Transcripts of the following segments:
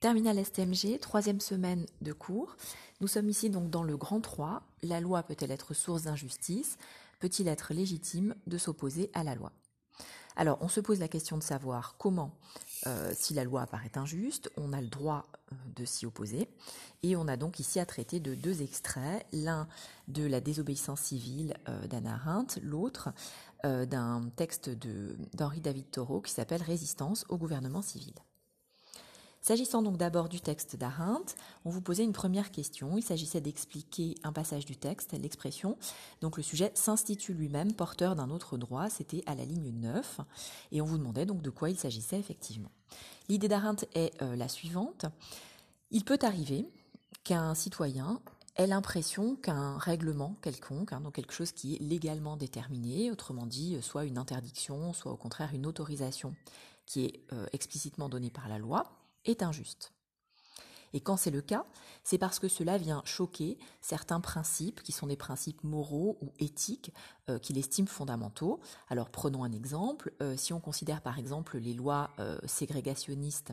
Terminal STMG, troisième semaine de cours. Nous sommes ici donc dans le grand 3. La loi peut-elle être source d'injustice? Peut-il être légitime de s'opposer à la loi? Alors, on se pose la question de savoir comment, euh, si la loi apparaît injuste, on a le droit euh, de s'y opposer. Et on a donc ici à traiter de deux extraits, l'un de la désobéissance civile euh, d'Anna Arendt, l'autre d'un texte d'Henri David Thoreau qui s'appelle Résistance au gouvernement civil. S'agissant donc d'abord du texte d'Arendt, on vous posait une première question. Il s'agissait d'expliquer un passage du texte, l'expression. Donc le sujet s'institue lui-même porteur d'un autre droit, c'était à la ligne 9, et on vous demandait donc de quoi il s'agissait effectivement. L'idée d'Arendt est euh, la suivante. Il peut arriver qu'un citoyen ait l'impression qu'un règlement quelconque, hein, donc quelque chose qui est légalement déterminé, autrement dit, soit une interdiction, soit au contraire une autorisation qui est euh, explicitement donnée par la loi, est injuste. Et quand c'est le cas, c'est parce que cela vient choquer certains principes qui sont des principes moraux ou éthiques euh, qu'il estime fondamentaux. Alors prenons un exemple. Euh, si on considère par exemple les lois euh, ségrégationnistes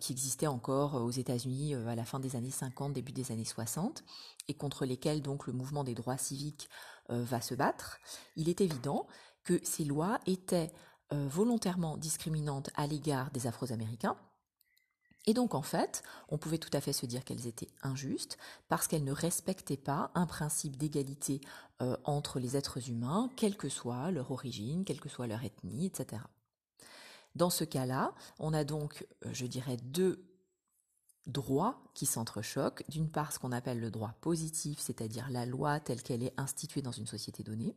qui existaient encore aux États-Unis à la fin des années 50, début des années 60, et contre lesquelles donc le mouvement des droits civiques va se battre, il est évident que ces lois étaient volontairement discriminantes à l'égard des Afro-Américains et donc en fait, on pouvait tout à fait se dire qu'elles étaient injustes parce qu'elles ne respectaient pas un principe d'égalité euh, entre les êtres humains, quelle que soit leur origine, quelle que soit leur ethnie, etc. Dans ce cas-là, on a donc, euh, je dirais, deux droits qui s'entrechoquent. D'une part, ce qu'on appelle le droit positif, c'est-à-dire la loi telle qu'elle est instituée dans une société donnée,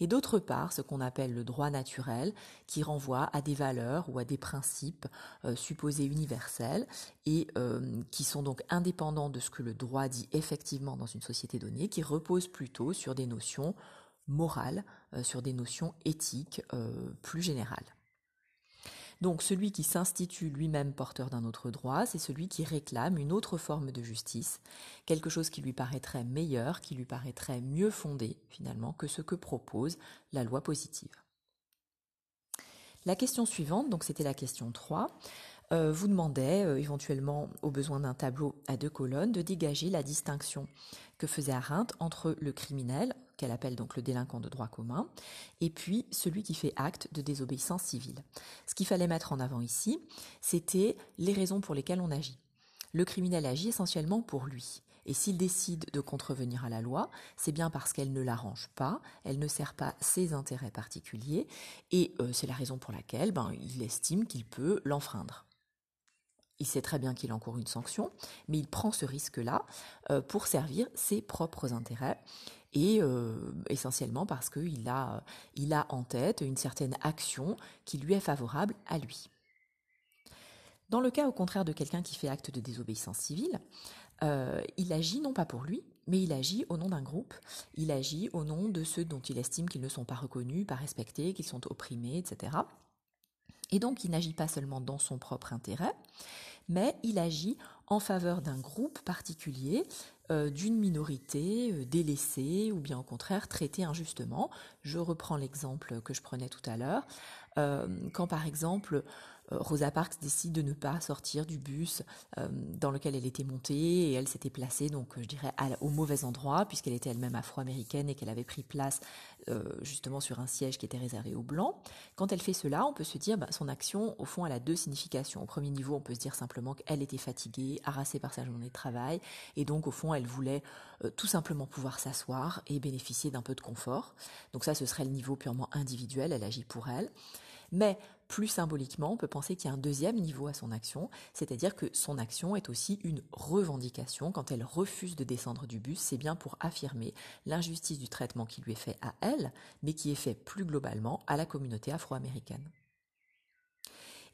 et d'autre part ce qu'on appelle le droit naturel, qui renvoie à des valeurs ou à des principes euh, supposés universels et euh, qui sont donc indépendants de ce que le droit dit effectivement dans une société donnée, qui reposent plutôt sur des notions morales, euh, sur des notions éthiques plus générales. Donc celui qui s'institue lui-même porteur d'un autre droit, c'est celui qui réclame une autre forme de justice, quelque chose qui lui paraîtrait meilleur, qui lui paraîtrait mieux fondé finalement que ce que propose la loi positive. La question suivante, donc c'était la question 3, euh, vous demandait euh, éventuellement, au besoin d'un tableau à deux colonnes, de dégager la distinction que faisait Arendt entre le criminel, qu'elle appelle donc le délinquant de droit commun, et puis celui qui fait acte de désobéissance civile. Ce qu'il fallait mettre en avant ici, c'était les raisons pour lesquelles on agit. Le criminel agit essentiellement pour lui. Et s'il décide de contrevenir à la loi, c'est bien parce qu'elle ne l'arrange pas, elle ne sert pas ses intérêts particuliers, et euh, c'est la raison pour laquelle ben, il estime qu'il peut l'enfreindre. Il sait très bien qu'il encourt une sanction, mais il prend ce risque-là euh, pour servir ses propres intérêts et euh, essentiellement parce qu'il a, il a en tête une certaine action qui lui est favorable à lui. Dans le cas au contraire de quelqu'un qui fait acte de désobéissance civile, euh, il agit non pas pour lui, mais il agit au nom d'un groupe, il agit au nom de ceux dont il estime qu'ils ne sont pas reconnus, pas respectés, qu'ils sont opprimés, etc. Et donc il n'agit pas seulement dans son propre intérêt, mais il agit en faveur d'un groupe particulier, d'une minorité euh, délaissée ou bien au contraire traitée injustement. Je reprends l'exemple que je prenais tout à l'heure. Euh, quand par exemple euh, Rosa Parks décide de ne pas sortir du bus euh, dans lequel elle était montée et elle s'était placée donc je dirais au mauvais endroit puisqu'elle était elle-même afro-américaine et qu'elle avait pris place justement sur un siège qui était réservé aux blancs. Quand elle fait cela, on peut se dire bah, son action au fond elle a deux significations. Au premier niveau, on peut se dire simplement qu'elle était fatiguée, harassée par sa journée de travail et donc au fond elle voulait tout simplement pouvoir s'asseoir et bénéficier d'un peu de confort. Donc ça ce serait le niveau purement individuel, elle agit pour elle. Mais plus symboliquement, on peut penser qu'il y a un deuxième niveau à son action, c'est-à-dire que son action est aussi une revendication. Quand elle refuse de descendre du bus, c'est bien pour affirmer l'injustice du traitement qui lui est fait à elle, mais qui est fait plus globalement à la communauté afro-américaine.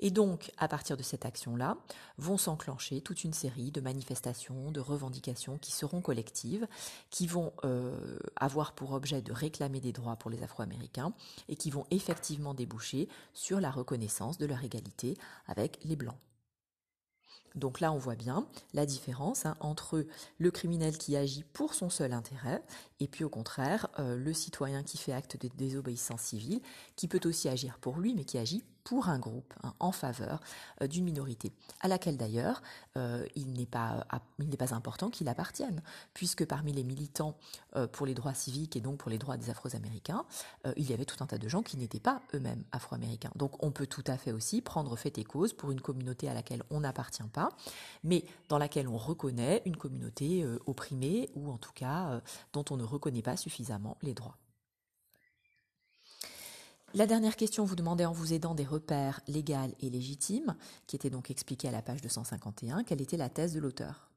Et donc, à partir de cette action-là, vont s'enclencher toute une série de manifestations, de revendications qui seront collectives, qui vont euh, avoir pour objet de réclamer des droits pour les Afro-Américains et qui vont effectivement déboucher sur la reconnaissance de leur égalité avec les Blancs. Donc là, on voit bien la différence hein, entre le criminel qui agit pour son seul intérêt et puis au contraire, euh, le citoyen qui fait acte de désobéissance civile, qui peut aussi agir pour lui, mais qui agit pour un groupe, hein, en faveur euh, d'une minorité, à laquelle d'ailleurs euh, il n'est pas important qu'il appartienne, puisque parmi les militants pour les droits civiques et donc pour les droits des Afro-Américains, il y avait tout un tas de gens qui n'étaient pas eux-mêmes Afro-Américains. Donc on peut tout à fait aussi prendre fait et cause pour une communauté à laquelle on n'appartient pas, mais dans laquelle on reconnaît une communauté opprimée ou en tout cas dont on ne reconnaît pas suffisamment les droits. La dernière question vous demandait en vous aidant des repères légaux et légitimes, qui étaient donc expliqués à la page 251, quelle était la thèse de l'auteur?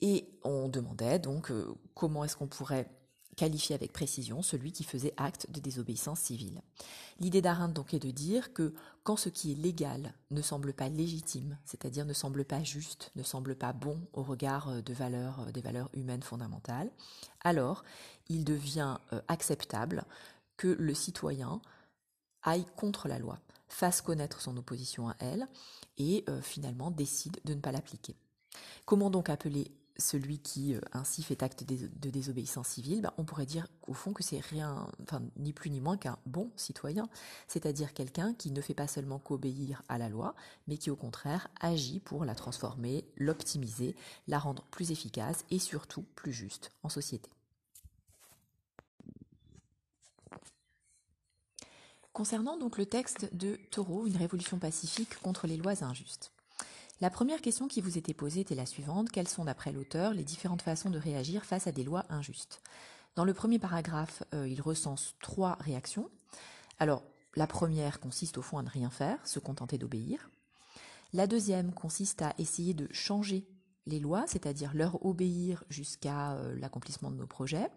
Et on demandait donc euh, comment est-ce qu'on pourrait qualifier avec précision celui qui faisait acte de désobéissance civile? L'idée d'Arendt donc est de dire que quand ce qui est légal ne semble pas légitime, c'est-à-dire ne semble pas juste, ne semble pas bon au regard euh, de valeurs, euh, des valeurs humaines fondamentales, alors il devient acceptable que le citoyen aille contre la loi, fasse connaître son opposition à elle et euh, finalement décide de ne pas l'appliquer. Comment donc appeler celui qui euh, ainsi fait acte de, désobéissance civile? Ben, On pourrait dire au fond que c'est rien, ni plus ni moins qu'un bon citoyen, c'est-à-dire quelqu'un qui ne fait pas seulement qu'obéir à la loi, mais qui au contraire agit pour la transformer, l'optimiser, la rendre plus efficace et surtout plus juste en société. Concernant donc le texte de Taureau, une révolution pacifique contre les lois injustes. La première question qui vous était posée était la suivante. Quelles sont, d'après l'auteur, les différentes façons de réagir face à des lois injustes? Dans le premier paragraphe, euh, il recense trois réactions. Alors, la première consiste au fond à ne rien faire, se contenter d'obéir. La deuxième consiste à essayer de changer les lois, c'est-à-dire leur obéir jusqu'à euh, l'accomplissement de nos projets.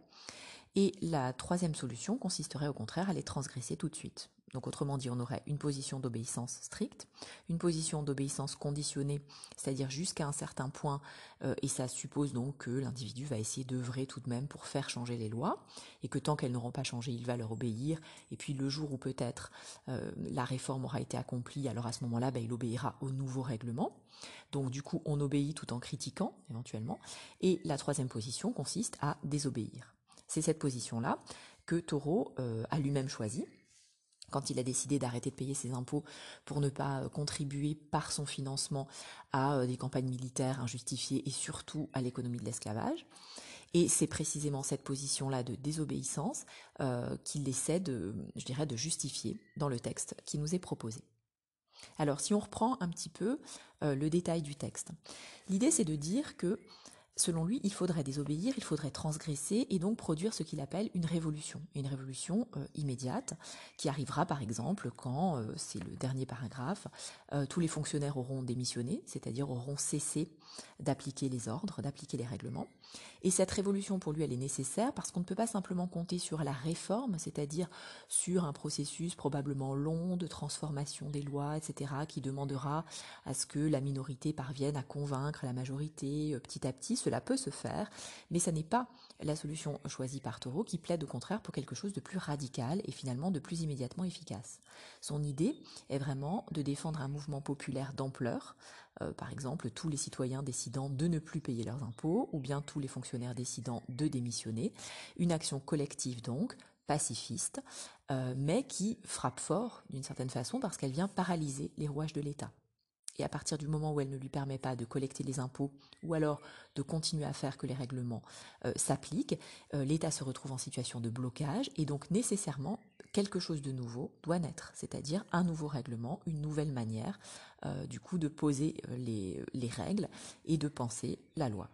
Et la troisième solution consisterait au contraire à les transgresser tout de suite. Donc autrement dit, on aurait une position d'obéissance stricte, une position d'obéissance conditionnée, c'est-à-dire jusqu'à un certain point, euh, et ça suppose donc que l'individu va essayer d'œuvrer tout de même pour faire changer les lois, et que tant qu'elles n'auront pas changé, il va leur obéir, et puis le jour où peut-être euh, la réforme aura été accomplie, alors à ce moment-là, bah, il obéira au nouveau règlement. Donc du coup, on obéit tout en critiquant éventuellement, et la troisième position consiste à désobéir. C'est cette position-là que Taureau euh, a lui-même choisie quand il a décidé d'arrêter de payer ses impôts pour ne pas euh, contribuer par son financement à euh, des campagnes militaires injustifiées et surtout à l'économie de l'esclavage. Et c'est précisément cette position-là de désobéissance qu'il essaie de, justifier dans le texte qui nous est proposé. Alors, si on reprend un petit peu le détail du texte, l'idée c'est de dire que Selon lui, il faudrait désobéir, il faudrait transgresser et donc produire ce qu'il appelle une révolution, une révolution euh, immédiate qui arrivera par exemple quand, euh, c'est le dernier paragraphe, euh, tous les fonctionnaires auront démissionné, c'est-à-dire auront cessé d'appliquer les ordres, d'appliquer les règlements. Et cette révolution pour lui, elle est nécessaire parce qu'on ne peut pas simplement compter sur la réforme, c'est-à-dire sur un processus probablement long de transformation des lois, etc., qui demandera à ce que la minorité parvienne à convaincre la majorité petit à petit cela peut se faire, mais ça n'est pas la solution choisie par Taureau qui plaide au contraire pour quelque chose de plus radical et finalement de plus immédiatement efficace. Son idée est vraiment de défendre un mouvement populaire d'ampleur, euh, par exemple tous les citoyens décidant de ne plus payer leurs impôts ou bien tous les fonctionnaires décidant de démissionner, une action collective donc, pacifiste, euh, mais qui frappe fort d'une certaine façon parce qu'elle vient paralyser les rouages de l'État et à partir du moment où elle ne lui permet pas de collecter les impôts ou alors de continuer à faire que les règlements euh, s'appliquent, euh, l'État se retrouve en situation de blocage et donc nécessairement quelque chose de nouveau doit naître, c'est-à-dire un nouveau règlement, une nouvelle manière euh, du coup de poser les, les règles et de penser la loi.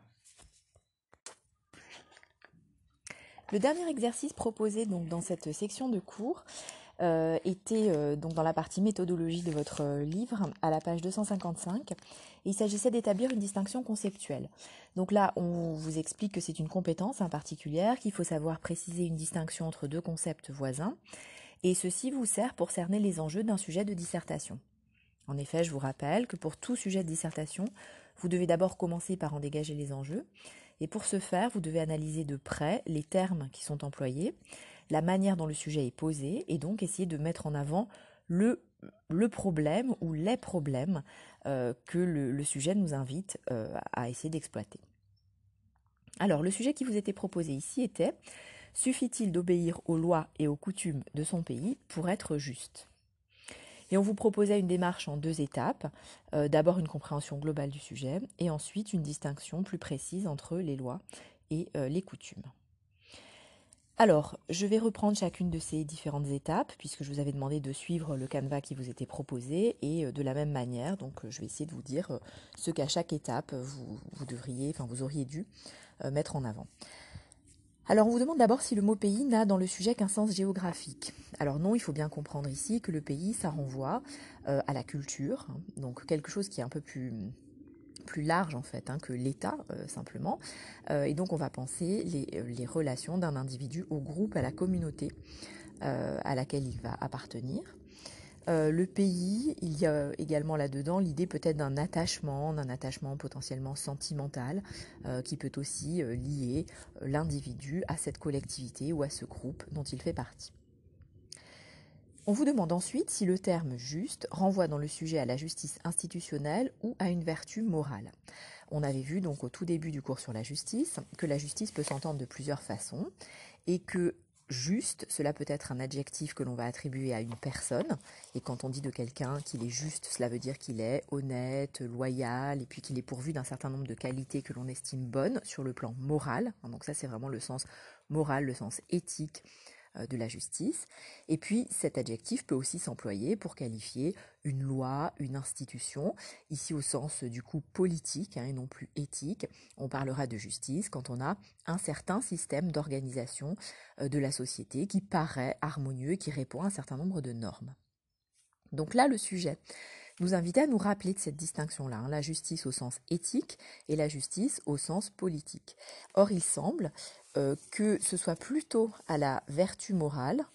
Le dernier exercice proposé donc dans cette section de cours euh, était euh, donc dans la partie méthodologie de votre euh, livre, à la page 255. il s'agissait d'établir une distinction conceptuelle. Donc là, on vous explique que c'est une compétence en particulière, qu'il faut savoir préciser une distinction entre deux concepts voisins, et ceci vous sert pour cerner les enjeux d'un sujet de dissertation. En effet, je vous rappelle que pour tout sujet de dissertation, vous devez d'abord commencer par en dégager les enjeux, et pour ce faire, vous devez analyser de près les termes qui sont employés, la manière dont le sujet est posé et donc essayer de mettre en avant le, problème ou les problèmes euh, que le, sujet nous invite euh, à essayer d'exploiter. Alors, le sujet qui vous était proposé ici était Suffit-il d'obéir aux lois et aux coutumes de son pays pour être juste? Et on vous proposait une démarche en deux étapes. Euh, d'abord une compréhension globale du sujet et ensuite une distinction plus précise entre les lois et les coutumes. Alors, je vais reprendre chacune de ces différentes étapes, puisque je vous avais demandé de suivre le canevas qui vous était proposé, et euh, de la même manière, donc euh, je vais essayer de vous dire euh, ce qu'à chaque étape vous, devriez, enfin vous auriez dû mettre en avant. Alors on vous demande d'abord si le mot pays n'a dans le sujet qu'un sens géographique. Alors non, il faut bien comprendre ici que le pays, ça renvoie à la culture, hein, donc quelque chose qui est un peu plus plus large en fait hein, que l'État euh, simplement. Euh, et donc on va penser les, euh, les relations d'un individu au groupe, à la communauté à laquelle il va appartenir. le pays, il y a également là-dedans l'idée peut-être d'un attachement, d'un attachement potentiellement sentimental, qui peut aussi lier l'individu à cette collectivité ou à ce groupe dont il fait partie. On vous demande ensuite si le terme juste renvoie dans le sujet à la justice institutionnelle ou à une vertu morale. On avait vu donc au tout début du cours sur la justice que la justice peut s'entendre de plusieurs façons et que juste, cela peut être un adjectif que l'on va attribuer à une personne. Et quand on dit de quelqu'un qu'il est juste, cela veut dire qu'il est honnête, loyal, et puis qu'il est pourvu d'un certain nombre de qualités que l'on estime bonnes sur le plan moral. Donc ça, c'est vraiment le sens moral, le sens éthique de la justice. Et puis cet adjectif peut aussi s'employer pour qualifier une loi, une institution, ici au sens du coup politique hein, et non plus éthique. On parlera de justice quand on a un certain système d'organisation euh, de la société qui paraît harmonieux et qui répond à un certain nombre de normes. Donc là, le sujet nous invitait à nous rappeler de cette distinction-là, hein, la justice au sens éthique et la justice au sens politique. Or, il semble euh, que ce soit plutôt à la vertu morale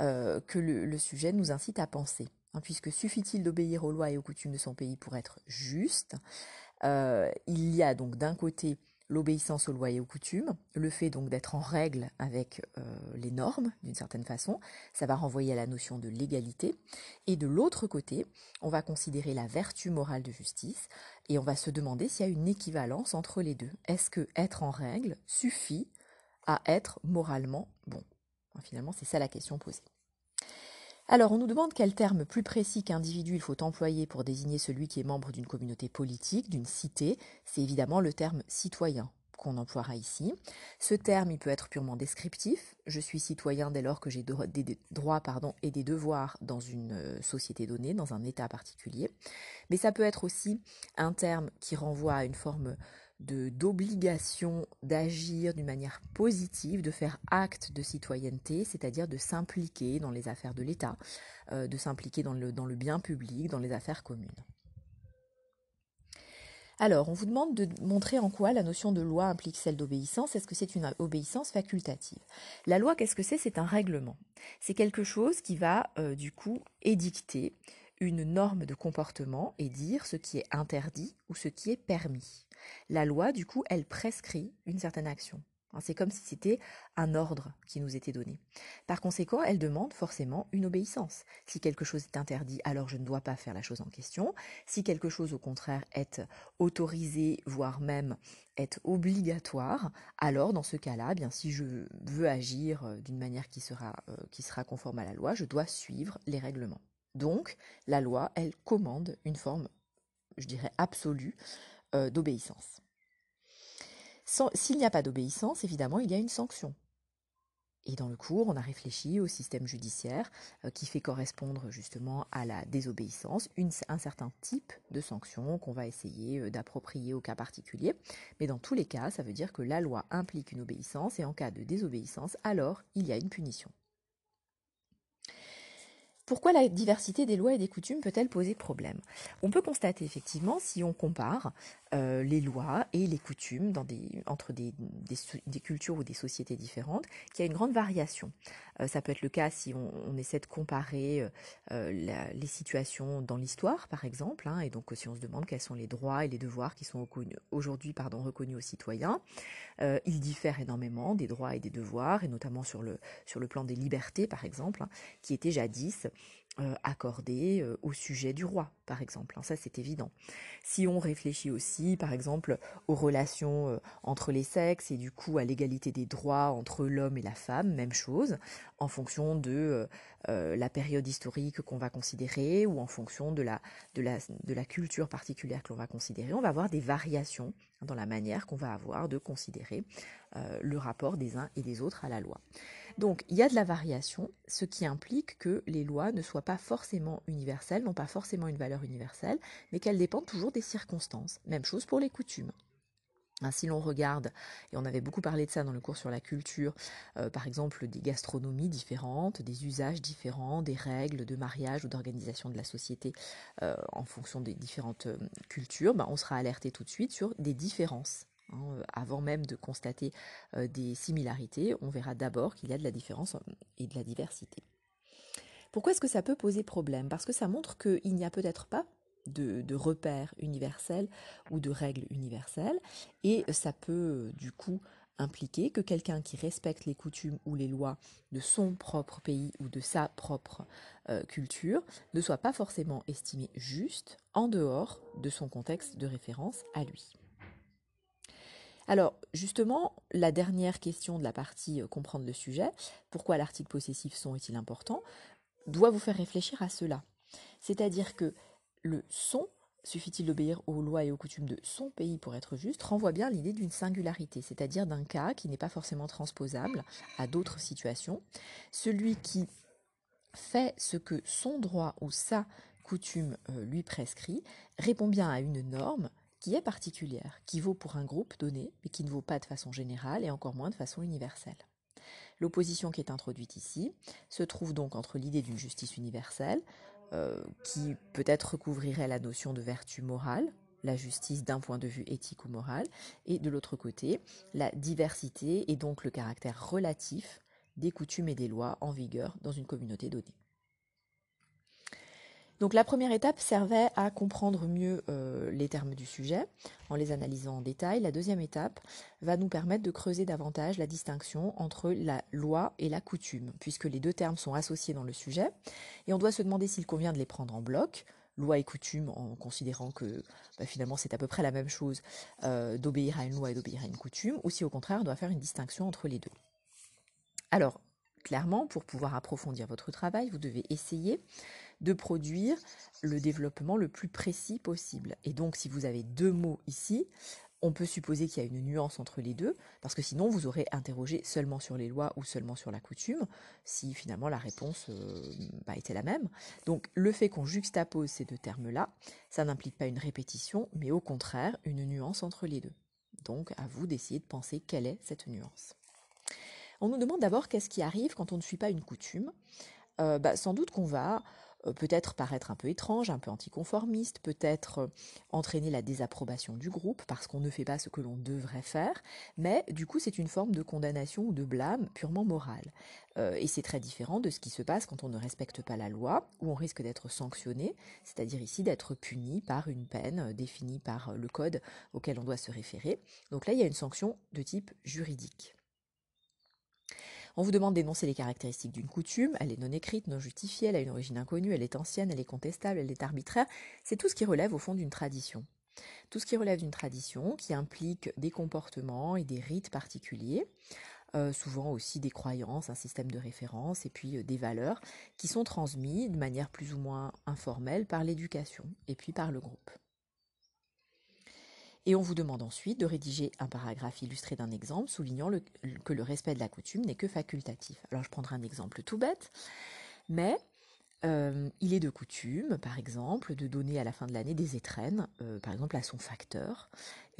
euh, que le, sujet nous incite à penser. Hein, puisque suffit-il d'obéir aux lois et aux coutumes de son pays pour être juste euh, Il y a donc d'un côté l'obéissance aux lois et aux coutumes, le fait donc d'être en règle avec les normes d'une certaine façon, ça va renvoyer à la notion de légalité. Et de l'autre côté, on va considérer la vertu morale de justice et on va se demander s'il y a une équivalence entre les deux. Est-ce que être en règle suffit à être moralement bon? Finalement, c'est ça la question posée. Alors, on nous demande quel terme plus précis qu'individu il faut employer pour désigner celui qui est membre d'une communauté politique, d'une cité. C'est évidemment le terme citoyen qu'on emploiera ici. Ce terme, il peut être purement descriptif. Je suis citoyen dès lors que j'ai des droits et des devoirs dans une euh, société donnée, dans un État particulier. Mais ça peut être aussi un terme qui renvoie à une forme d'obligation d'agir d'une manière positive, de faire acte de citoyenneté, c'est-à-dire de s'impliquer dans les affaires de l'État, euh, de s'impliquer dans le, dans le bien public, dans les affaires communes. Alors, on vous demande de montrer en quoi la notion de loi implique celle d'obéissance. Est-ce que c'est une obéissance facultative? La loi, qu'est-ce que c'est? C'est un règlement. C'est quelque chose qui va, euh, du coup, édicter une norme de comportement et dire ce qui est interdit ou ce qui est permis. La loi, du coup, elle prescrit une certaine action. Hein, c'est comme si c'était un ordre qui nous était donné. Par conséquent, elle demande forcément une obéissance. Si quelque chose est interdit, alors je ne dois pas faire la chose en question. Si quelque chose, au contraire, est autorisé, voire même est obligatoire, alors dans ce cas-là, eh bien si je veux agir euh, d'une manière qui sera, euh, qui sera conforme à la loi, je dois suivre les règlements. Donc, la loi, elle commande une forme, je dirais, absolue euh, d'obéissance. S'il n'y a pas d'obéissance, évidemment, il y a une sanction. Et dans le cours, on a réfléchi au système judiciaire euh, qui fait correspondre justement à la désobéissance un certain type de sanction qu'on va essayer euh, d'approprier au cas particulier. Mais dans tous les cas, ça veut dire que la loi implique une obéissance et en cas de désobéissance, alors il y a une punition. Pourquoi la diversité des lois et des coutumes peut-elle poser problème? On peut constater effectivement, si on compare euh, les lois et les coutumes entre des, cultures ou des sociétés différentes, qu'il y a une grande variation. Euh, ça peut être le cas si on, essaie de comparer euh, les situations dans l'histoire, par exemple, hein, et donc si on se demande quels sont les droits et les devoirs qui sont aujourd'hui reconnus aux citoyens, ils diffèrent énormément des droits et des devoirs, et notamment sur le, sur le plan des libertés, par exemple, hein, qui étaient jadis euh, accordée euh, au sujet du roi, par exemple. Hein, ça, c'est évident. Si on réfléchit aussi, par exemple, aux relations euh, entre les sexes et du coup à l'égalité des droits entre l'homme et la femme, même chose, en fonction de la période historique qu'on va considérer ou en fonction de la, de la, de la culture particulière que l'on va considérer, on va avoir des variations dans la manière qu'on va avoir de considérer le rapport des uns et des autres à la loi. Donc il y a de la variation, ce qui implique que les lois ne soient pas forcément universelles, n'ont pas forcément une valeur universelle, mais qu'elles dépendent toujours des circonstances. Même chose pour les coutumes. Hein, si l'on regarde, et on avait beaucoup parlé de ça dans le cours sur la culture, euh, par exemple des gastronomies différentes, des usages différents, des règles de mariage ou d'organisation de la société euh, en fonction des différentes euh, cultures, ben, on sera alerté tout de suite sur des différences Hein, avant même de constater euh, des similarités, on verra d'abord qu'il y a de la différence euh, et de la diversité. Pourquoi est-ce que ça peut poser problème? Parce que ça montre qu'il n'y a peut-être pas de, repères universels ou de règles universelles, et ça peut du coup impliquer que quelqu'un qui respecte les coutumes ou les lois de son propre pays ou de sa propre euh, culture ne soit pas forcément estimé juste en dehors de son contexte de référence à lui. Alors, justement, la dernière question de la partie euh, comprendre le sujet, pourquoi l'article possessif son est-il important, doit vous faire réfléchir à cela. C'est-à-dire que le son, suffit-il d'obéir aux lois et aux coutumes de son pays pour être juste, renvoie bien l'idée d'une singularité, c'est-à-dire d'un cas qui n'est pas forcément transposable à d'autres situations. Celui qui fait ce que son droit ou sa coutume euh, lui prescrit répond bien à une norme qui est particulière, qui vaut pour un groupe donné, mais qui ne vaut pas de façon générale et encore moins de façon universelle. L'opposition qui est introduite ici se trouve donc entre l'idée d'une justice universelle, euh, qui peut-être recouvrirait la notion de vertu morale, la justice d'un point de vue éthique ou moral, et de l'autre côté, la diversité et donc le caractère relatif des coutumes et des lois en vigueur dans une communauté donnée. Donc la première étape servait à comprendre mieux euh, les termes du sujet en les analysant en détail. La deuxième étape va nous permettre de creuser davantage la distinction entre la loi et la coutume, puisque les deux termes sont associés dans le sujet, et on doit se demander s'il convient de les prendre en bloc, loi et coutume, en considérant que bah, finalement c'est à peu près la même chose euh, d'obéir à une loi et d'obéir à une coutume, ou si au contraire on doit faire une distinction entre les deux. Alors, clairement, pour pouvoir approfondir votre travail, vous devez essayer de produire le développement le plus précis possible. Et donc, si vous avez deux mots ici, on peut supposer qu'il y a une nuance entre les deux, parce que sinon vous aurez interrogé seulement sur les lois ou seulement sur la coutume, si finalement la réponse euh, bah, était la même. Donc le fait qu'on juxtapose ces deux termes-là, ça n'implique pas une répétition, mais au contraire une nuance entre les deux. Donc à vous d'essayer de penser quelle est cette nuance. On nous demande d'abord qu'est-ce qui arrive quand on ne suit pas une coutume. Euh, bah, sans doute qu'on va peut-être paraître un peu étrange, un peu anticonformiste, peut-être euh, entraîner la désapprobation du groupe parce qu'on ne fait pas ce que l'on devrait faire, mais du coup c'est une forme de condamnation ou de blâme purement morale. Euh, et c'est très différent de ce qui se passe quand on ne respecte pas la loi, où on risque d'être sanctionné, c'est-à-dire ici d'être puni par une peine définie par le code auquel on doit se référer. Donc là il y a une sanction de type juridique. On vous demande d'énoncer les caractéristiques d'une coutume, elle est non écrite, non justifiée, elle a une origine inconnue, elle est ancienne, elle est contestable, elle est arbitraire, c'est tout ce qui relève au fond d'une tradition. Tout ce qui relève d'une tradition qui implique des comportements et des rites particuliers, euh, souvent aussi des croyances, un système de référence et puis euh, des valeurs qui sont transmis de manière plus ou moins informelle par l'éducation et puis par le groupe. Et on vous demande ensuite de rédiger un paragraphe illustré d'un exemple soulignant que le respect de la coutume n'est que facultatif. Alors je prendrai un exemple tout bête, mais euh, il est de coutume, par exemple, de donner à la fin de l'année des étrennes, euh, par exemple à son facteur.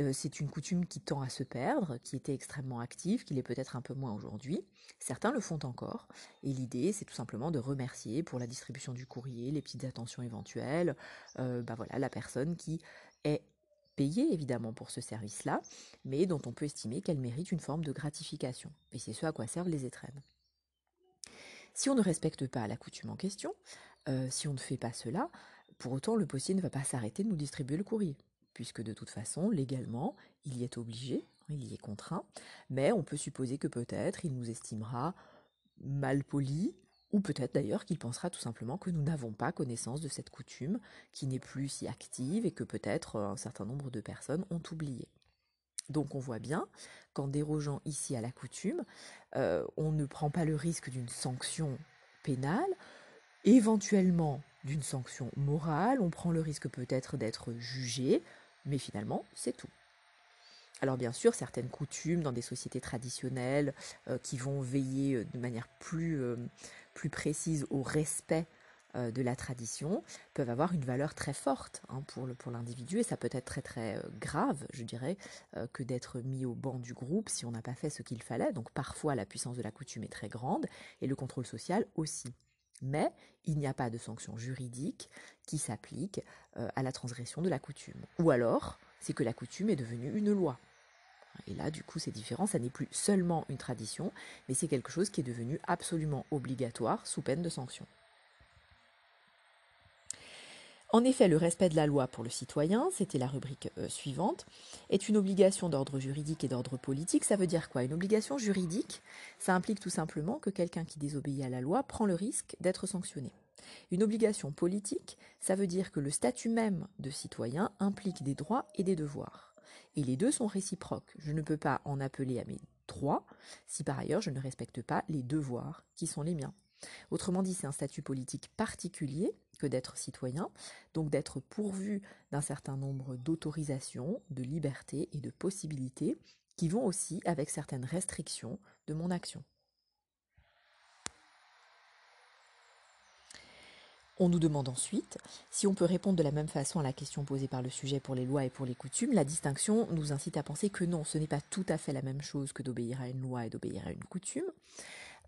Euh, c'est une coutume qui tend à se perdre, qui était extrêmement active, qui l'est peut-être un peu moins aujourd'hui. Certains le font encore. Et l'idée, c'est tout simplement de remercier pour la distribution du courrier, les petites attentions éventuelles, bah voilà, la personne qui est payée évidemment pour ce service-là, mais dont on peut estimer qu'elle mérite une forme de gratification. Et c'est ce à quoi servent les étrennes. Si on ne respecte pas la coutume en question, euh, si on ne fait pas cela, pour autant le postier ne va pas s'arrêter de nous distribuer le courrier, puisque de toute façon, légalement, il y est obligé, il y est contraint, mais on peut supposer que peut-être il nous estimera mal poli, ou peut-être d'ailleurs qu'il pensera tout simplement que nous n'avons pas connaissance de cette coutume qui n'est plus si active et que peut-être un certain nombre de personnes ont oublié. Donc on voit bien qu'en dérogeant ici à la coutume, euh, on ne prend pas le risque d'une sanction pénale, éventuellement d'une sanction morale, on prend le risque peut-être d'être jugé, mais finalement c'est tout. Alors bien sûr, certaines coutumes dans des sociétés traditionnelles euh, qui vont veiller euh, de manière plus, plus précise au respect euh, de la tradition peuvent avoir une valeur très forte hein, pour l'individu et ça peut être très très euh, grave, je dirais, euh, que d'être mis au banc du groupe si on n'a pas fait ce qu'il fallait. Donc parfois la puissance de la coutume est très grande et le contrôle social aussi. Mais il n'y a pas de sanction juridique qui s'applique à la transgression de la coutume. Ou alors, c'est que la coutume est devenue une loi. Et là, du coup, c'est différent, ça n'est plus seulement une tradition, mais c'est quelque chose qui est devenu absolument obligatoire sous peine de sanction. En effet, le respect de la loi pour le citoyen, c'était la rubrique euh, suivante, est une obligation d'ordre juridique et d'ordre politique. Ça veut dire quoi? Une obligation juridique, ça implique tout simplement que quelqu'un qui désobéit à la loi prend le risque d'être sanctionné. Une obligation politique, ça veut dire que le statut même de citoyen implique des droits et des devoirs. Et les deux sont réciproques. Je ne peux pas en appeler à mes droits si par ailleurs je ne respecte pas les devoirs qui sont les miens. Autrement dit, c'est un statut politique particulier que d'être citoyen, donc d'être pourvu d'un certain nombre d'autorisations, de libertés et de possibilités qui vont aussi avec certaines restrictions de mon action. On nous demande ensuite si on peut répondre de la même façon à la question posée par le sujet pour les lois et pour les coutumes. La distinction nous incite à penser que non, ce n'est pas tout à fait la même chose que d'obéir à une loi et d'obéir à une coutume.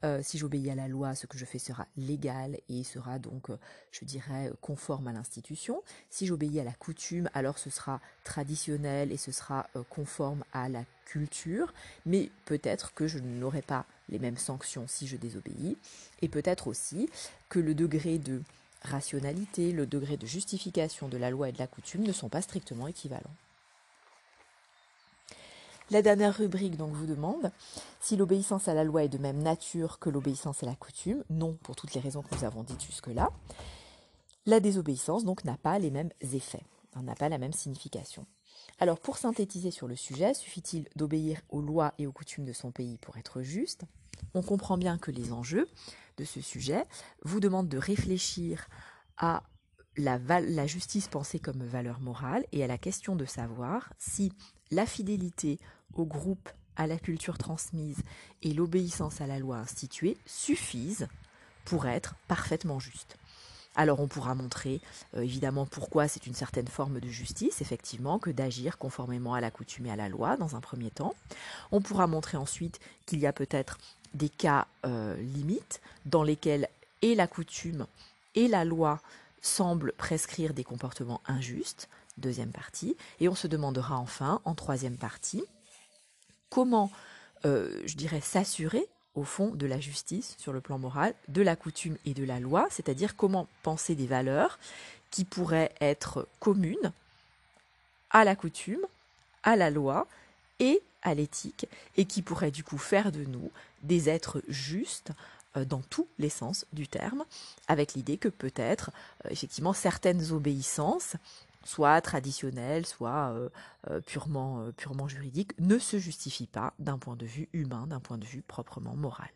Euh, si j'obéis à la loi, ce que je fais sera légal et sera donc, euh, je dirais, conforme à l'institution. Si j'obéis à la coutume, alors ce sera traditionnel et ce sera euh, conforme à la culture, mais peut-être que je n'aurai pas les mêmes sanctions si je désobéis, et peut-être aussi que le degré de rationalité, le degré de justification de la loi et de la coutume ne sont pas strictement équivalents. La dernière rubrique donc vous demande si l'obéissance à la loi est de même nature que l'obéissance à la coutume. Non, pour toutes les raisons que nous avons dites jusque-là. La désobéissance donc n'a pas les mêmes effets, hein, n'a pas la même signification. Alors pour synthétiser sur le sujet, suffit-il d'obéir aux lois et aux coutumes de son pays pour être juste? On comprend bien que les enjeux de ce sujet vous demandent de réfléchir à la, justice pensée comme valeur morale et à la question de savoir si la fidélité au groupe, à la culture transmise et l'obéissance à la loi instituée suffisent pour être parfaitement justes. Alors on pourra montrer euh, évidemment pourquoi c'est une certaine forme de justice, effectivement, que d'agir conformément à la coutume et à la loi dans un premier temps. On pourra montrer ensuite qu'il y a peut-être des cas euh, limites dans lesquels et la coutume et la loi semblent prescrire des comportements injustes, deuxième partie, et on se demandera enfin, en troisième partie, comment, euh, je dirais, s'assurer au fond de la justice sur le plan moral, de la coutume et de la loi, c'est-à-dire comment penser des valeurs qui pourraient être communes à la coutume, à la loi et à l'éthique, et qui pourraient du coup faire de nous des êtres justes euh, dans tous les sens du terme, avec l'idée que peut-être, euh, effectivement, certaines obéissances soit traditionnel, soit euh, euh, purement, euh, purement juridique, ne se justifie pas d'un point de vue humain, d'un point de vue proprement moral.